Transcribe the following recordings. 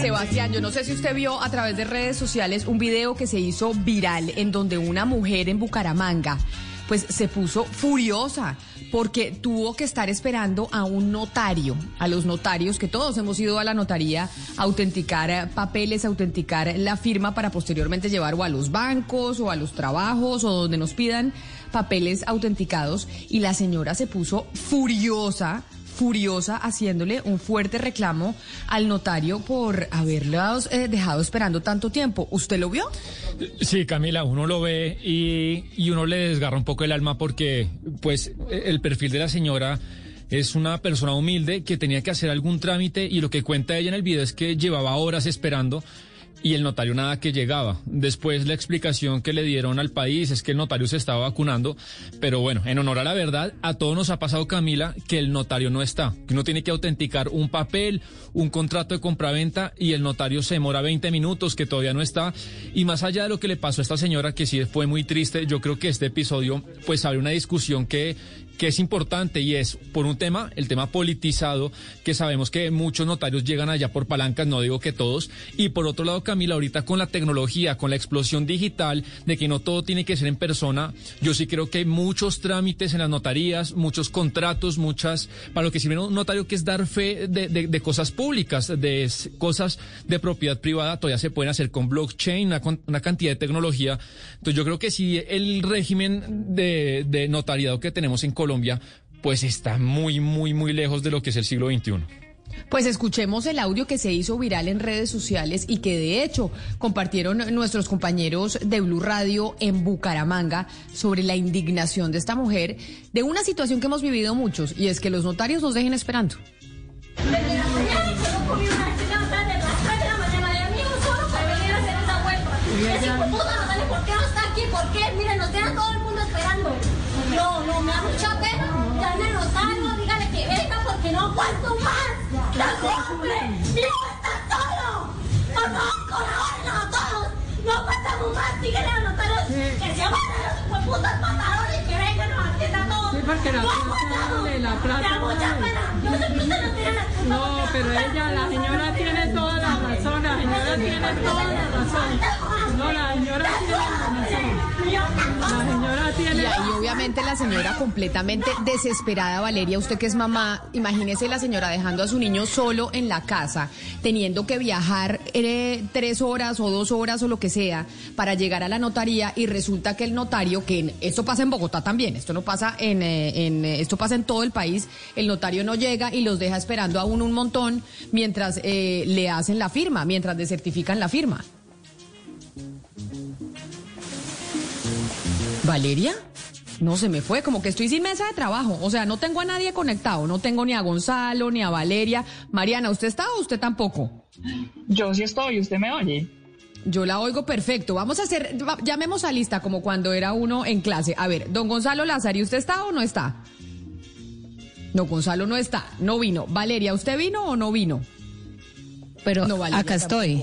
Sebastián, yo no sé si usted vio a través de redes sociales un video que se hizo viral en donde una mujer en Bucaramanga pues se puso furiosa porque tuvo que estar esperando a un notario, a los notarios, que todos hemos ido a la notaría a autenticar papeles, autenticar la firma para posteriormente llevar o a los bancos o a los trabajos o donde nos pidan papeles autenticados. Y la señora se puso furiosa furiosa haciéndole un fuerte reclamo al notario por haberle eh, dejado esperando tanto tiempo. ¿Usted lo vio? Sí, Camila, uno lo ve y uno le desgarra un poco el alma porque pues el perfil de la señora es una persona humilde que tenía que hacer algún trámite y lo que cuenta ella en el video es que llevaba horas esperando y el notario nada que llegaba. Después la explicación que le dieron al país es que el notario se estaba vacunando, pero bueno, en honor a la verdad, a todos nos ha pasado, Camila, que el notario no está, que uno tiene que autenticar un papel, un contrato de compraventa y el notario se demora 20 minutos, que todavía no está. Y más allá de lo que le pasó a esta señora, que sí fue muy triste, yo creo que este episodio pues abre una discusión que que es importante y es por un tema, el tema politizado, que sabemos que muchos notarios llegan allá por palancas, no digo que todos, y por otro lado, Camila, ahorita con la tecnología, con la explosión digital, de que no todo tiene que ser en persona, yo sí creo que hay muchos trámites en las notarías, muchos contratos, muchas, para lo que sirve un notario que es dar fe de, cosas públicas, de cosas de propiedad privada, todavía se pueden hacer con blockchain, una, una cantidad de tecnología. Entonces yo creo que sí, el régimen de, de notariado que tenemos en Colombia, Colombia, pues está muy, muy, muy lejos de lo que es el siglo XXI. Pues escuchemos el audio que se hizo viral en redes sociales y que de hecho compartieron nuestros compañeros de Blue Radio en Bucaramanga sobre la indignación de esta mujer de una situación que hemos vivido muchos y es que los notarios nos dejen esperando. Aguanto más. ¡La hombre! ¡Mi hijo está solo! ¡Por favor, colaboren a todos! ¡No aguantamos más! Díganle al notario que se van a los putas pantalones y que vengan a atienda a todos. Sí, porque la no la plata. Me mucha pena. Yo sé que usted no tiene la culpa. No, pero ella, la señora tiene toda la razón. La señora tiene toda la razón. No, la señora tiene la razón. Y ahí obviamente la señora completamente desesperada, Valeria, usted que es mamá, imagínese la señora dejando a su niño solo en la casa, teniendo que viajar eh, tres horas o dos horas o lo que sea para llegar a la notaría y resulta que el notario, que esto pasa en Bogotá también, esto no pasa en, eh, eh, esto pasa en todo el país, el notario no llega y los deja esperando aún un montón mientras le hacen la firma, mientras desertifican la firma. ¿Valeria? No se me fue, como que estoy sin mesa de trabajo. O sea, no tengo a nadie conectado. No tengo ni a Gonzalo, ni a Valeria. Mariana, ¿usted está o usted tampoco? Yo sí estoy, ¿usted me oye? Yo la oigo perfecto. Vamos a hacer, llamemos a lista como cuando era uno en clase. A ver, don Gonzalo Lázaro, ¿usted está o no está? No, Gonzalo no está, no vino. Valeria, ¿usted vino o no vino? Pero no, acá estoy.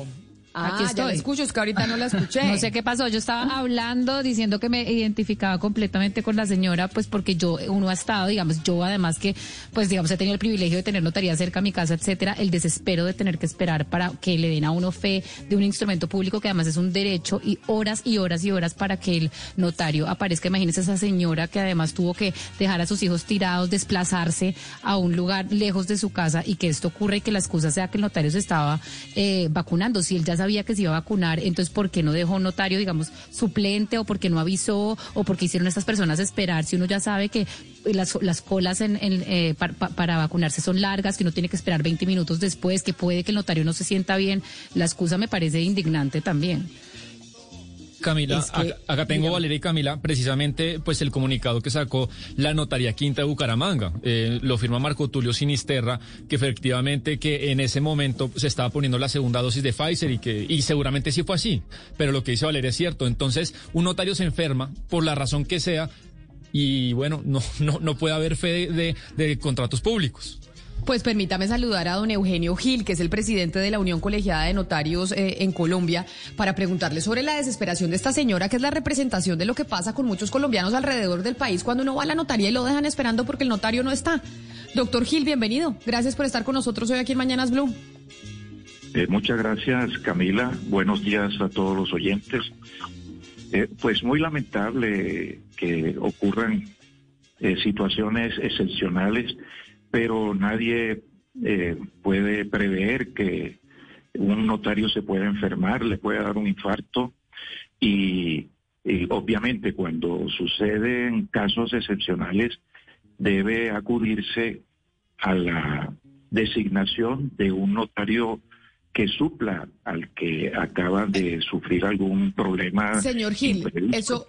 Ah, Aquí estoy. Ya la escucho, es que ahorita no la escuché. no sé qué pasó. Yo estaba hablando, diciendo que me identificaba completamente con la señora, pues porque yo, uno ha estado, digamos, yo además que, pues digamos, he tenido el privilegio de tener notaría cerca a mi casa, etcétera, el desespero de tener que esperar para que le den a uno fe de un instrumento público que además es un derecho y horas y horas y horas para que el notario aparezca. Imagínese esa señora que además tuvo que dejar a sus hijos tirados, desplazarse a un lugar lejos de su casa y que esto ocurre y que la excusa sea que el notario se estaba eh, vacunando. Si él ya sabía que se iba a vacunar, entonces ¿por qué no dejó un notario, digamos, suplente o por qué no avisó o por qué hicieron estas personas esperar? Si uno ya sabe que las, las colas en, eh, para vacunarse son largas, que uno tiene que esperar 20 minutos después, que puede que el notario no se sienta bien, la excusa me parece indignante también. Camila, acá, tengo Valeria y Camila, precisamente pues el comunicado que sacó la Notaría Quinta de Bucaramanga. Eh, lo firma Marco Tulio Sinisterra, que efectivamente que en ese momento se estaba poniendo la segunda dosis de Pfizer y que y seguramente sí fue así. Pero lo que dice Valeria es cierto. Entonces, un notario se enferma por la razón que sea y bueno, no, no, no puede haber fe de contratos públicos. Pues permítame saludar a don Eugenio Gil, que es el presidente de la Unión Colegiada de Notarios eh, en Colombia, para preguntarle sobre la desesperación de esta señora, que es la representación de lo que pasa con muchos colombianos alrededor del país cuando uno va a la notaría y lo dejan esperando porque el notario no está. Doctor Gil, bienvenido. Gracias por estar con nosotros hoy aquí en Mañanas Blue. Eh, muchas gracias, Camila. Buenos días a todos los oyentes. Eh, pues muy lamentable que ocurran situaciones excepcionales, pero nadie eh, puede prever que un notario se pueda enfermar, le pueda dar un infarto y, y obviamente cuando suceden casos excepcionales debe acudirse a la designación de un notario que supla al que acaba de sufrir algún problema. Señor Gil, eso,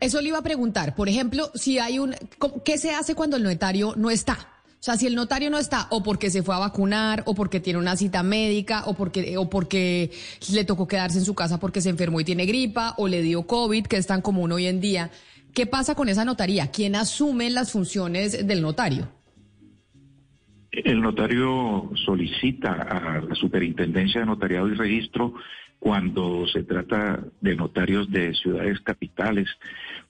eso le iba a preguntar. Por ejemplo, si hay un, ¿cómo- ¿qué se hace cuando el notario no está? O sea, si el notario no está, o porque se fue a vacunar, o porque tiene una cita médica, o porque, o porque le tocó quedarse en su casa porque se enfermó y tiene gripa, o le dio COVID, que es tan común hoy en día. ¿Qué pasa con esa notaría? ¿Quién asume las funciones del notario? El notario solicita a la Superintendencia de Notariado y Registro cuando se trata de notarios de ciudades capitales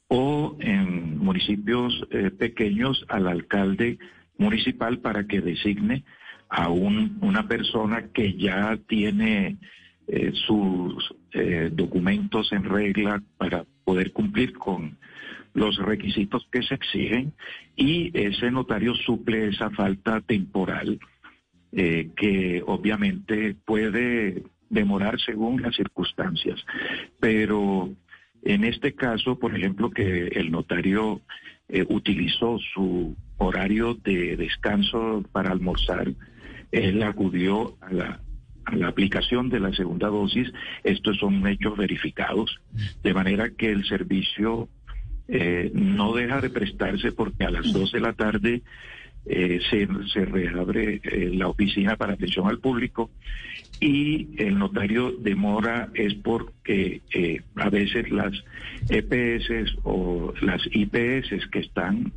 o en municipios eh, pequeños al alcalde municipal para que designe a un- una persona que ya tiene eh, sus eh, documentos en regla para poder cumplir con los requisitos que se exigen y ese notario suple esa falta temporal eh, que obviamente puede demorar según las circunstancias. Pero en este caso, por ejemplo, que el notario utilizó su horario de descanso para almorzar, él acudió a la, aplicación de la segunda dosis. Estos son hechos verificados, de manera que el servicio eh, no deja de prestarse porque a las 2 de la tarde eh, se, se reabre eh, la oficina para atención al público y el notario demora es porque eh, a veces las EPS o las IPS que están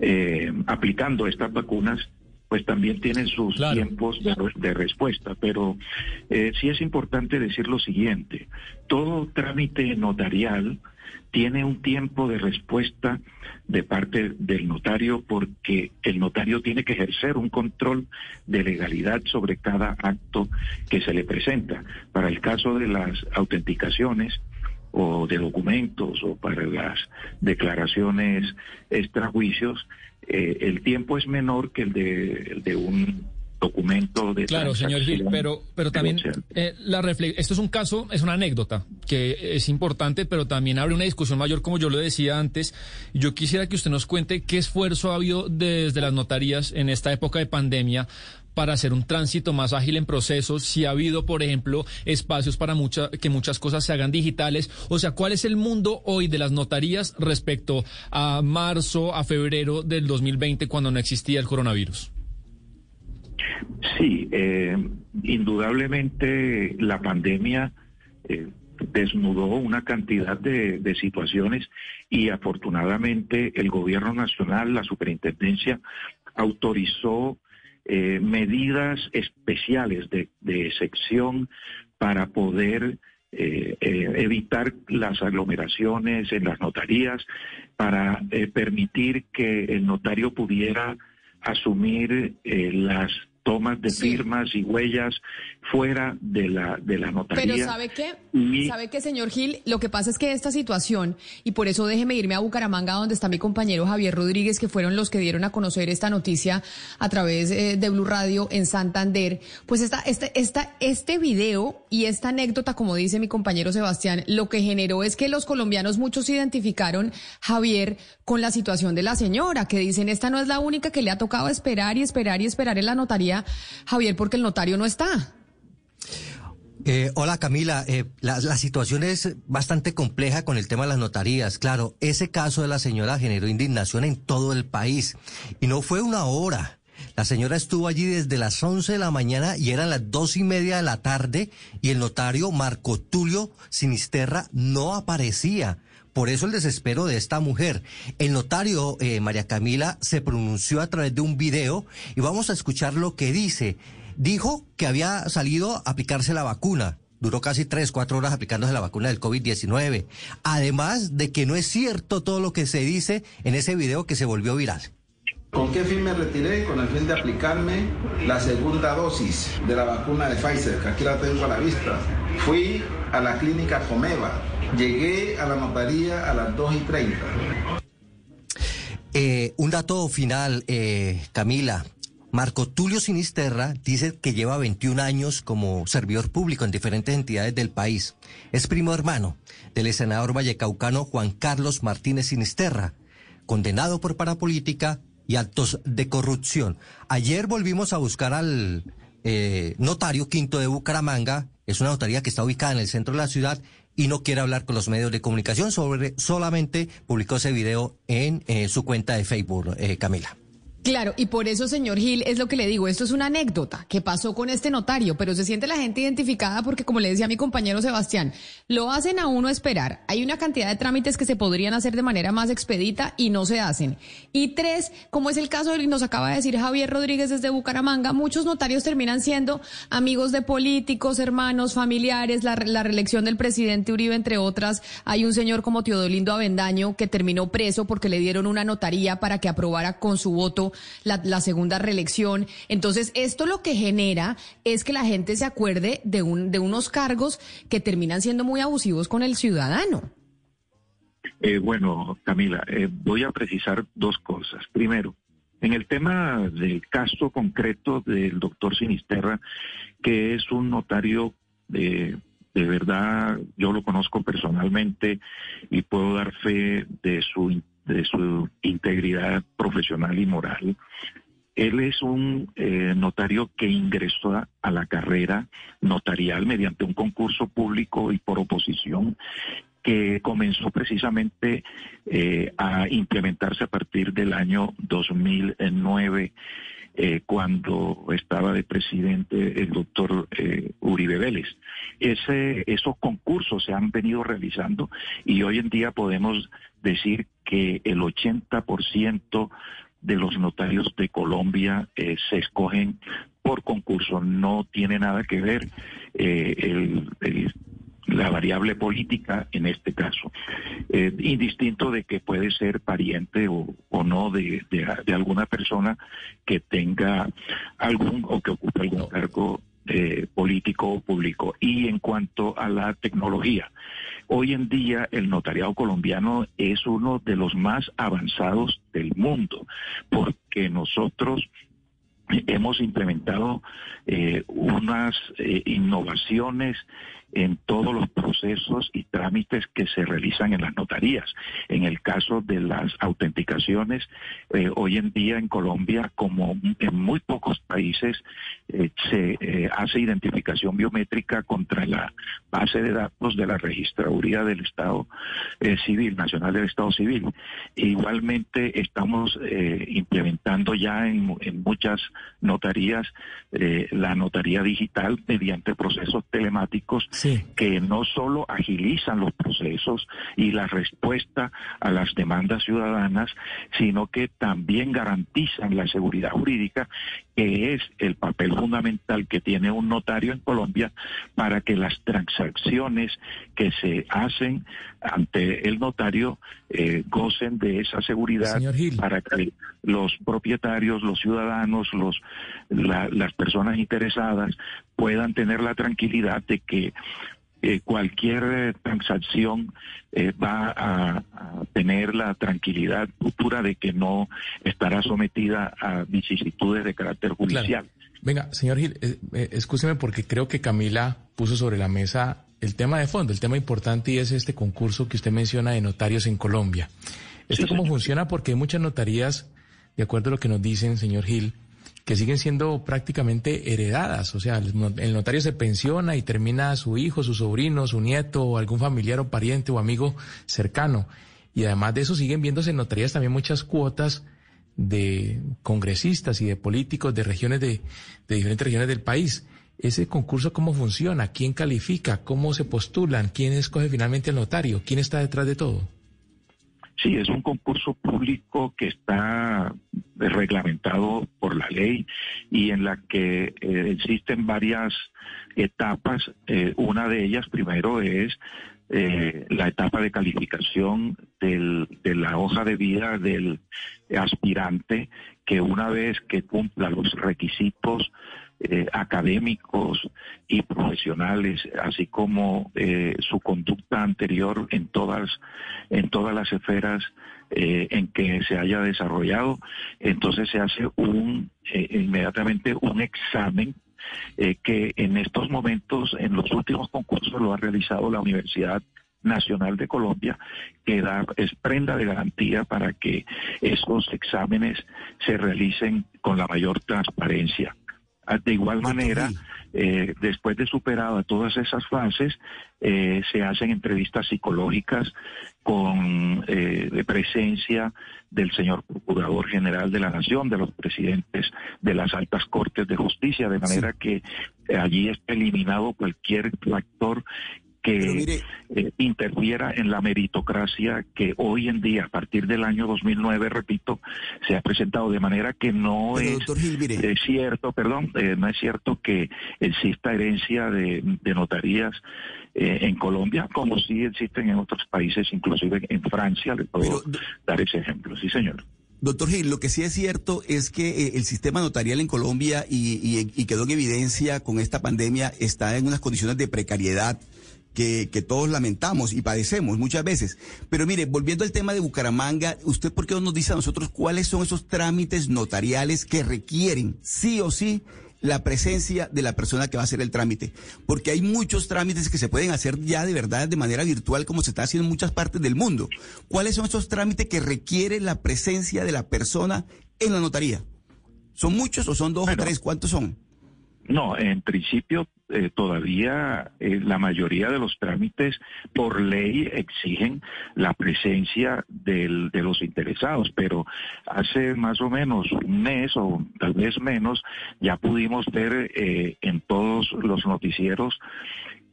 eh, aplicando estas vacunas pues también tienen sus Claro. tiempos de, de respuesta, pero eh, sí es importante decir lo siguiente, todo trámite notarial tiene un tiempo de respuesta de parte del notario porque el notario tiene que ejercer un control de legalidad sobre cada acto que se le presenta. Para el caso de las autenticaciones o de documentos o para las declaraciones extrajuicios, eh, el tiempo es menor que el de, el de un documento de Claro, señor Gil, pero, pero también eh, la esto es un caso, es una anécdota que es importante, pero también abre una discusión mayor, como yo lo decía antes. Yo quisiera que usted nos cuente qué esfuerzo ha habido desde las notarías en esta época de pandemia para hacer un tránsito más ágil en procesos, si ha habido, por ejemplo, espacios para mucha, que muchas cosas se hagan digitales, o sea, ¿cuál es el mundo hoy de las notarías respecto a marzo, a febrero del 2020, cuando no existía el coronavirus? Sí, eh, indudablemente la pandemia eh, desnudó una cantidad de, de situaciones y afortunadamente el gobierno nacional, la superintendencia, autorizó eh, medidas especiales de, de sección para poder eh, eh, evitar las aglomeraciones en las notarías, para permitir que el notario pudiera asumir las tomas de Sí. firmas y huellas fuera de la de la notaría. Pero ¿sabe qué? Y- ¿Sabe qué, señor Gil? Lo que pasa es que esta situación, y por eso déjeme irme a Bucaramanga, donde está mi compañero Javier Rodríguez, que fueron los que dieron a conocer esta noticia a través eh, de Blue Radio en Santander, pues esta, este, esta, este video y esta anécdota, como dice mi compañero Sebastián, lo que generó es que los colombianos muchos se identificaron, Javier, con la situación de la señora, que dicen, esta no es la única que le ha tocado esperar y esperar y esperar en la Javier, porque el notario no está. Eh, hola Camila, Eh, la, la situación es bastante compleja con el tema de las notarías. Claro, ese caso de la señora generó indignación en todo el país y no fue una hora. La señora estuvo allí desde las 11 de la mañana y eran las dos y media de la tarde y el notario Marco Tulio Sinisterra no aparecía. Por eso el desespero de esta mujer. El notario, eh, María Camila, se pronunció a través de un video y vamos a escuchar lo que dice. Dijo que había salido a aplicarse la vacuna. Duró casi tres, cuatro horas aplicándose la vacuna del COVID-19. Además de que no es cierto todo lo que se dice en ese video que se volvió viral. ¿Con qué fin me retiré? Con el fin de aplicarme la segunda dosis de la vacuna de Pfizer, que aquí la tengo a la vista. Fui a la clínica Comeva. Llegué a la notaría a las 2 y 30. Eh, un dato final, eh, Camila. Marco Tulio Sinisterra dice que lleva 21 años como servidor público en diferentes entidades del país. Es primo hermano del senador vallecaucano Juan Carlos Martínez Sinisterra, condenado por parapolítica y actos de corrupción. Ayer volvimos a buscar al eh, notario quinto de Bucaramanga, es una notaría que está ubicada en el centro de la ciudad y no quiere hablar con los medios de comunicación sobre, solamente publicó ese video en eh, su cuenta de Facebook, eh, Camila. Claro, y por eso, señor Gil, es lo que le digo, esto es una anécdota que pasó con este notario, pero se siente la gente identificada porque, como le decía mi compañero Sebastián, lo hacen a uno esperar. Hay una cantidad de trámites que se podrían hacer de manera más expedita y no se hacen. Y tres, como es el caso, nos acaba de decir Javier Rodríguez desde Bucaramanga, muchos notarios terminan siendo amigos de políticos, hermanos, familiares, la, la reelección del presidente Uribe, entre otras. Hay un señor como Teodolindo Avendaño que terminó preso porque le dieron una notaría para que aprobara con su voto la, segunda reelección. Entonces, esto lo que genera es que la gente se acuerde de, un, de unos cargos que terminan siendo muy abusivos con el ciudadano. Eh, bueno, Camila, eh, voy a precisar dos cosas. Primero, en el tema del caso concreto del doctor Sinisterra, que es un notario de, de verdad, yo lo conozco personalmente y puedo dar fe de su de su integridad profesional y moral. Él es un eh, notario que ingresó a, la carrera notarial mediante un concurso público y por oposición que comenzó precisamente eh, a implementarse a partir del año 2009. Eh, cuando estaba de presidente el doctor Uribe Vélez. Esos concursos se han venido realizando y hoy en día podemos decir que el 80% de los notarios de Colombia eh, se escogen por concurso. No tiene nada que ver eh, la variable política en este caso. Eh, indistinto de que puede ser pariente o, no de, alguna persona que tenga algún o que ocupe algún cargo político o público. Y en cuanto a la tecnología, Hoy en día el notariado colombiano es uno de los más avanzados del mundo, porque nosotros hemos implementado eh, unas eh, innovaciones en todos los procesos y trámites que se realizan en las notarías. En el caso de las autenticaciones, eh, hoy en día en Colombia, como en muy pocos países, eh, se eh, hace identificación biométrica contra la base de datos de la registraduría del Estado Civil, Nacional del Estado Civil. igualmente estamos implementando ya en, en muchas notarías la notaría digital mediante procesos telemáticos que no solo agilizan los procesos y la respuesta a las demandas ciudadanas, sino que también garantizan la seguridad jurídica, que es el papel fundamental que tiene un notario en Colombia para que las transacciones que se hacen ante el notario eh, gocen de esa seguridad para que los propietarios, los ciudadanos, los las personas interesadas puedan tener la tranquilidad de que eh, cualquier eh, transacción eh, va a, tener la tranquilidad futura de que no estará sometida a vicisitudes de carácter judicial. Venga, señor Gil, escúcheme porque creo que Camila puso sobre la mesa el tema de fondo, el tema importante y es este concurso que usted menciona de notarios en Colombia. ¿Esto cómo funciona? Porque hay muchas notarías, de acuerdo a lo que nos dicen, señor Gil, que siguen siendo prácticamente heredadas. O sea, el notario se pensiona y termina su hijo, su sobrino, su nieto, o algún familiar o pariente o amigo cercano. Y además de eso siguen viéndose en notarías también muchas cuotas de congresistas y de políticos de regiones de, de diferentes regiones del país. ¿Ese concurso cómo funciona? ¿Quién califica? ¿Cómo se postulan? ¿Quién escoge finalmente el notario? ¿Quién está detrás de todo? Sí, es un concurso público que está reglamentado por la ley y en la que eh, existen varias etapas. Eh, una de ellas, primero, es eh, la etapa de calificación del, de la hoja de vida del aspirante, que una vez que cumpla los requisitos eh, académicos y profesionales, así como eh, su conducta anterior en todas, en todas las esferas eh, en que se haya desarrollado, entonces se hace un inmediatamente un examen que en estos momentos, en los últimos concursos, lo ha realizado la Universidad Nacional de Colombia, que da, es prenda de garantía para que esos exámenes se realicen con la mayor transparencia. Ah, de igual manera, eh, después de superado todas esas fases, eh, se hacen entrevistas psicológicas con eh, presencia del señor Procurador General de la Nación, de los presidentes de las altas cortes de justicia, de manera que allí está eliminado cualquier factor que eh, interfiera en la meritocracia que hoy en día, a partir del año 2009, repito, se ha presentado de manera que no es, cierto, perdón, eh, no es cierto que exista herencia de, notarías eh, en Colombia, como sí existen en otros países, inclusive en Francia, le puedo dar ese ejemplo. Sí, señor. Doctor Gil, lo que sí es cierto es que el sistema notarial en Colombia y, y, quedó en evidencia con esta pandemia está en unas condiciones de precariedad que, todos lamentamos y padecemos muchas veces. Pero mire, volviendo al tema de Bucaramanga, ¿usted por qué no nos dice a nosotros cuáles son esos trámites notariales que requieren sí o sí la presencia de la persona que va a hacer el trámite? Porque hay muchos trámites que se pueden hacer ya de verdad de manera virtual como se está haciendo en muchas partes del mundo. ¿Cuáles son esos trámites que requieren la presencia de la persona en la notaría? ¿Son muchos o son dos o tres? ¿Cuántos son? No, en principio eh, todavía eh, la mayoría de los trámites por ley exigen la presencia del, de los interesados, pero hace más o menos un mes o tal vez menos ya pudimos ver eh, en todos los noticieros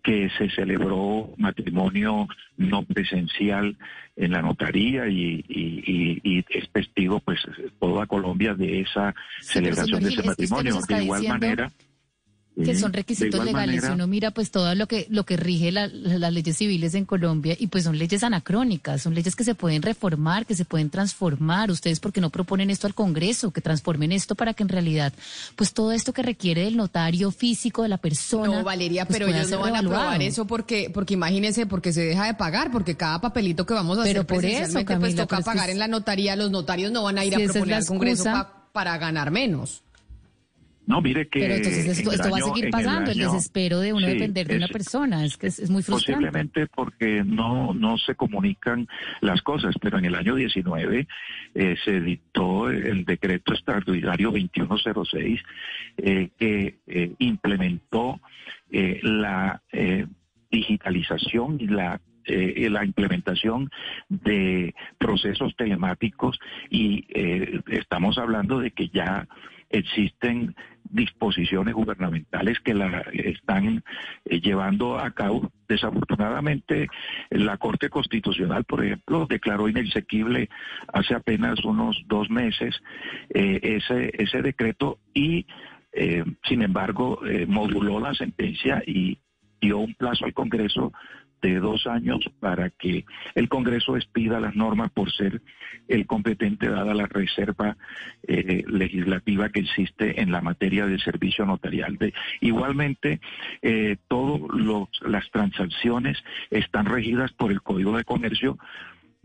que se celebró matrimonio no presencial en la notaría y, y, es testigo pues toda Colombia de esa celebración de ese matrimonio. De igual manera que son requisitos legales. Si uno mira pues todo lo que lo que rige las leyes civiles en Colombia y pues son leyes anacrónicas, son leyes que se pueden reformar, que se pueden transformar. Ustedes por qué no proponen esto al Congreso, que transformen esto para que en realidad pues todo esto que requiere del notario físico de la persona. No, Valeria, pues, pero ellos no van a aprobar eso porque porque imagínense porque se deja de pagar, porque cada papelito que vamos a pero hacer por eso, pues toca pagar en la notaría, los notarios no van a ir a proponer al Congreso para ganar menos. No, mire que. Pero entonces esto, va a seguir pasando, el, desespero de uno depender de una persona, es que es, muy frustrante. Posiblemente porque no, no se comunican las cosas, pero en el año 19 eh, se dictó el decreto extraordinario 2106 eh, que eh, implementó la digitalización y la la implementación de procesos telemáticos y estamos hablando de que ya existen disposiciones gubernamentales que la están eh, llevando a cabo. Desafortunadamente, la Corte Constitucional, por ejemplo, declaró inexequible hace apenas unos dos meses eh, ese, ese decreto y, eh, sin embargo, moduló la sentencia y dio un plazo al Congreso de dos años para que el Congreso expida las normas por ser el competente dada la reserva eh, legislativa que existe en la materia de servicio notarial. Igualmente, eh, todas las transacciones están regidas por el Código de Comercio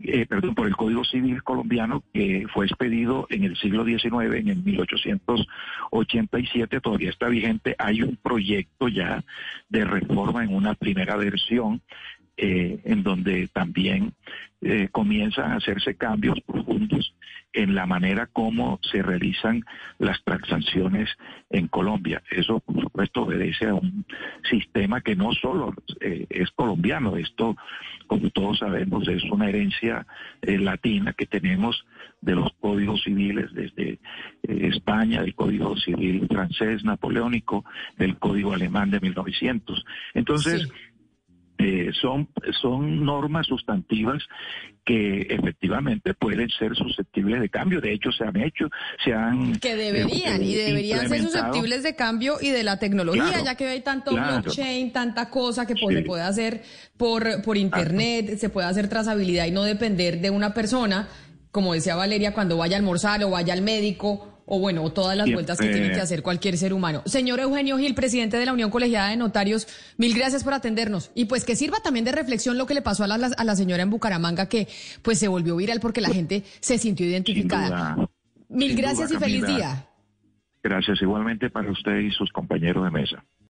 eh, perdón, por el Código Civil colombiano que fue expedido en el siglo XIX, en el 1887, todavía está vigente. Hay un proyecto ya de reforma en una primera versión eh, en donde también eh, comienzan a hacerse cambios profundos en la manera como se realizan las transacciones en Colombia. Eso, por supuesto, obedece a un sistema que no solo eh, es colombiano, esto, como todos sabemos, es una herencia latina que tenemos de los códigos civiles desde España, del Código Civil francés napoleónico, del Código alemán de 1900. Entonces, Eh, son, son normas sustantivas que efectivamente pueden ser susceptibles de cambio. De hecho, se han hecho, se han... Que deberían, eh, y deberían ser susceptibles de cambio y de la tecnología, Claro, ya que hay tanto claro. blockchain, tanta cosa que Sí. se puede hacer por, por internet, se puede hacer trazabilidad y no depender de una persona, como decía Valeria, cuando vaya a almorzar o vaya al médico. O bueno, o todas las vueltas que tiene que hacer cualquier ser humano. Señor Eugenio Gil, presidente de la Unión Colegiada de Notarios, mil gracias por atendernos. Y pues que sirva también de reflexión lo que le pasó a la, a la señora en Bucaramanga, que pues se volvió viral porque la gente se sintió identificada. duda, Mil gracias duda, y feliz Camila. día. Gracias igualmente para usted y sus compañeros de mesa.